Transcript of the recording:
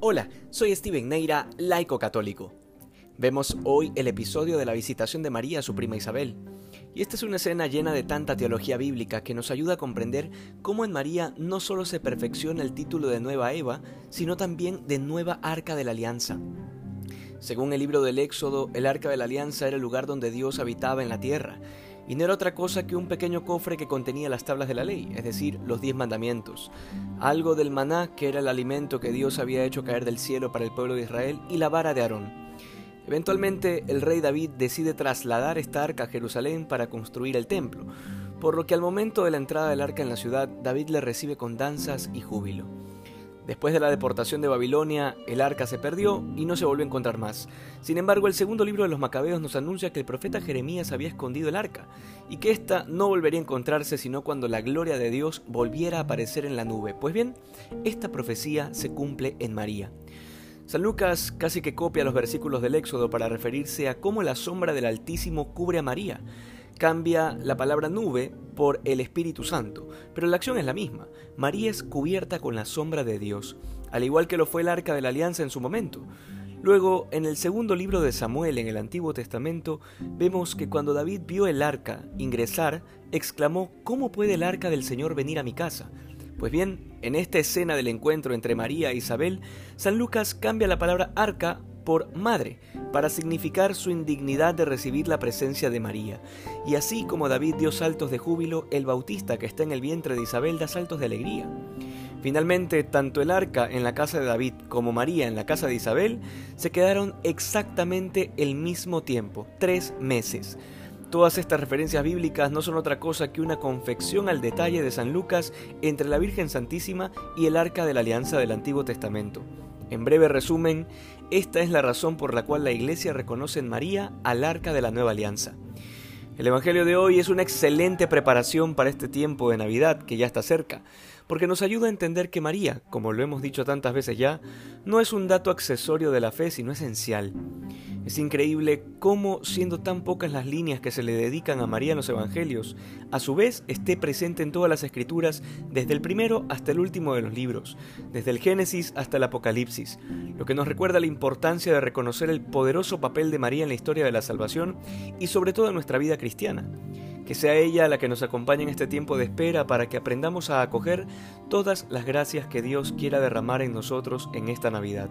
Hola, soy Steven Neira, laico católico. Vemos hoy el episodio de la visitación de María a su prima Isabel. Y esta es una escena llena de tanta teología bíblica que nos ayuda a comprender cómo en María no solo se perfecciona el título de nueva Eva, sino también de nueva Arca de la Alianza. Según el libro del Éxodo, el Arca de la Alianza era el lugar donde Dios habitaba en la tierra, y no era otra cosa que un pequeño cofre que contenía las tablas de la ley, es decir, los diez mandamientos, algo del maná, que era el alimento que Dios había hecho caer del cielo para el pueblo de Israel, y la vara de Aarón. Eventualmente, el rey David decide trasladar esta arca a Jerusalén para construir el templo, por lo que al momento de la entrada del arca en la ciudad, David le recibe con danzas y júbilo. Después de la deportación de Babilonia, el arca se perdió y no se volvió a encontrar más. Sin embargo, el segundo libro de los Macabeos nos anuncia que el profeta Jeremías había escondido el arca y que ésta no volvería a encontrarse sino cuando la gloria de Dios volviera a aparecer en la nube. Pues bien, esta profecía se cumple en María. San Lucas casi que copia los versículos del Éxodo para referirse a cómo la sombra del Altísimo cubre a María cambia la palabra nube por el Espíritu Santo, pero la acción es la misma. María es cubierta con la sombra de Dios, al igual que lo fue el arca de la alianza en su momento. Luego, en el segundo libro de Samuel en el Antiguo Testamento, vemos que cuando David vio el arca ingresar, exclamó, ¿cómo puede el arca del Señor venir a mi casa? Pues bien, en esta escena del encuentro entre María e Isabel, San Lucas cambia la palabra arca por madre, para significar su indignidad de recibir la presencia de María. Y así como David dio saltos de júbilo, el bautista que está en el vientre de Isabel da saltos de alegría. Finalmente, tanto el arca en la casa de David como María en la casa de Isabel se quedaron exactamente el mismo tiempo, tres meses. Todas estas referencias bíblicas no son otra cosa que una confección al detalle de San Lucas entre la Virgen Santísima y el arca de la Alianza del Antiguo Testamento. En breve resumen, esta es la razón por la cual la Iglesia reconoce en María al arca de la nueva alianza. El Evangelio de hoy es una excelente preparación para este tiempo de Navidad que ya está cerca, porque nos ayuda a entender que María, como lo hemos dicho tantas veces ya, no es un dato accesorio de la fe, sino esencial. Es increíble cómo, siendo tan pocas las líneas que se le dedican a María en los Evangelios, a su vez esté presente en todas las escrituras, desde el primero hasta el último de los libros, desde el Génesis hasta el Apocalipsis, lo que nos recuerda la importancia de reconocer el poderoso papel de María en la historia de la salvación y sobre todo en nuestra vida cristiana. Que sea ella la que nos acompañe en este tiempo de espera para que aprendamos a acoger todas las gracias que Dios quiera derramar en nosotros en esta Navidad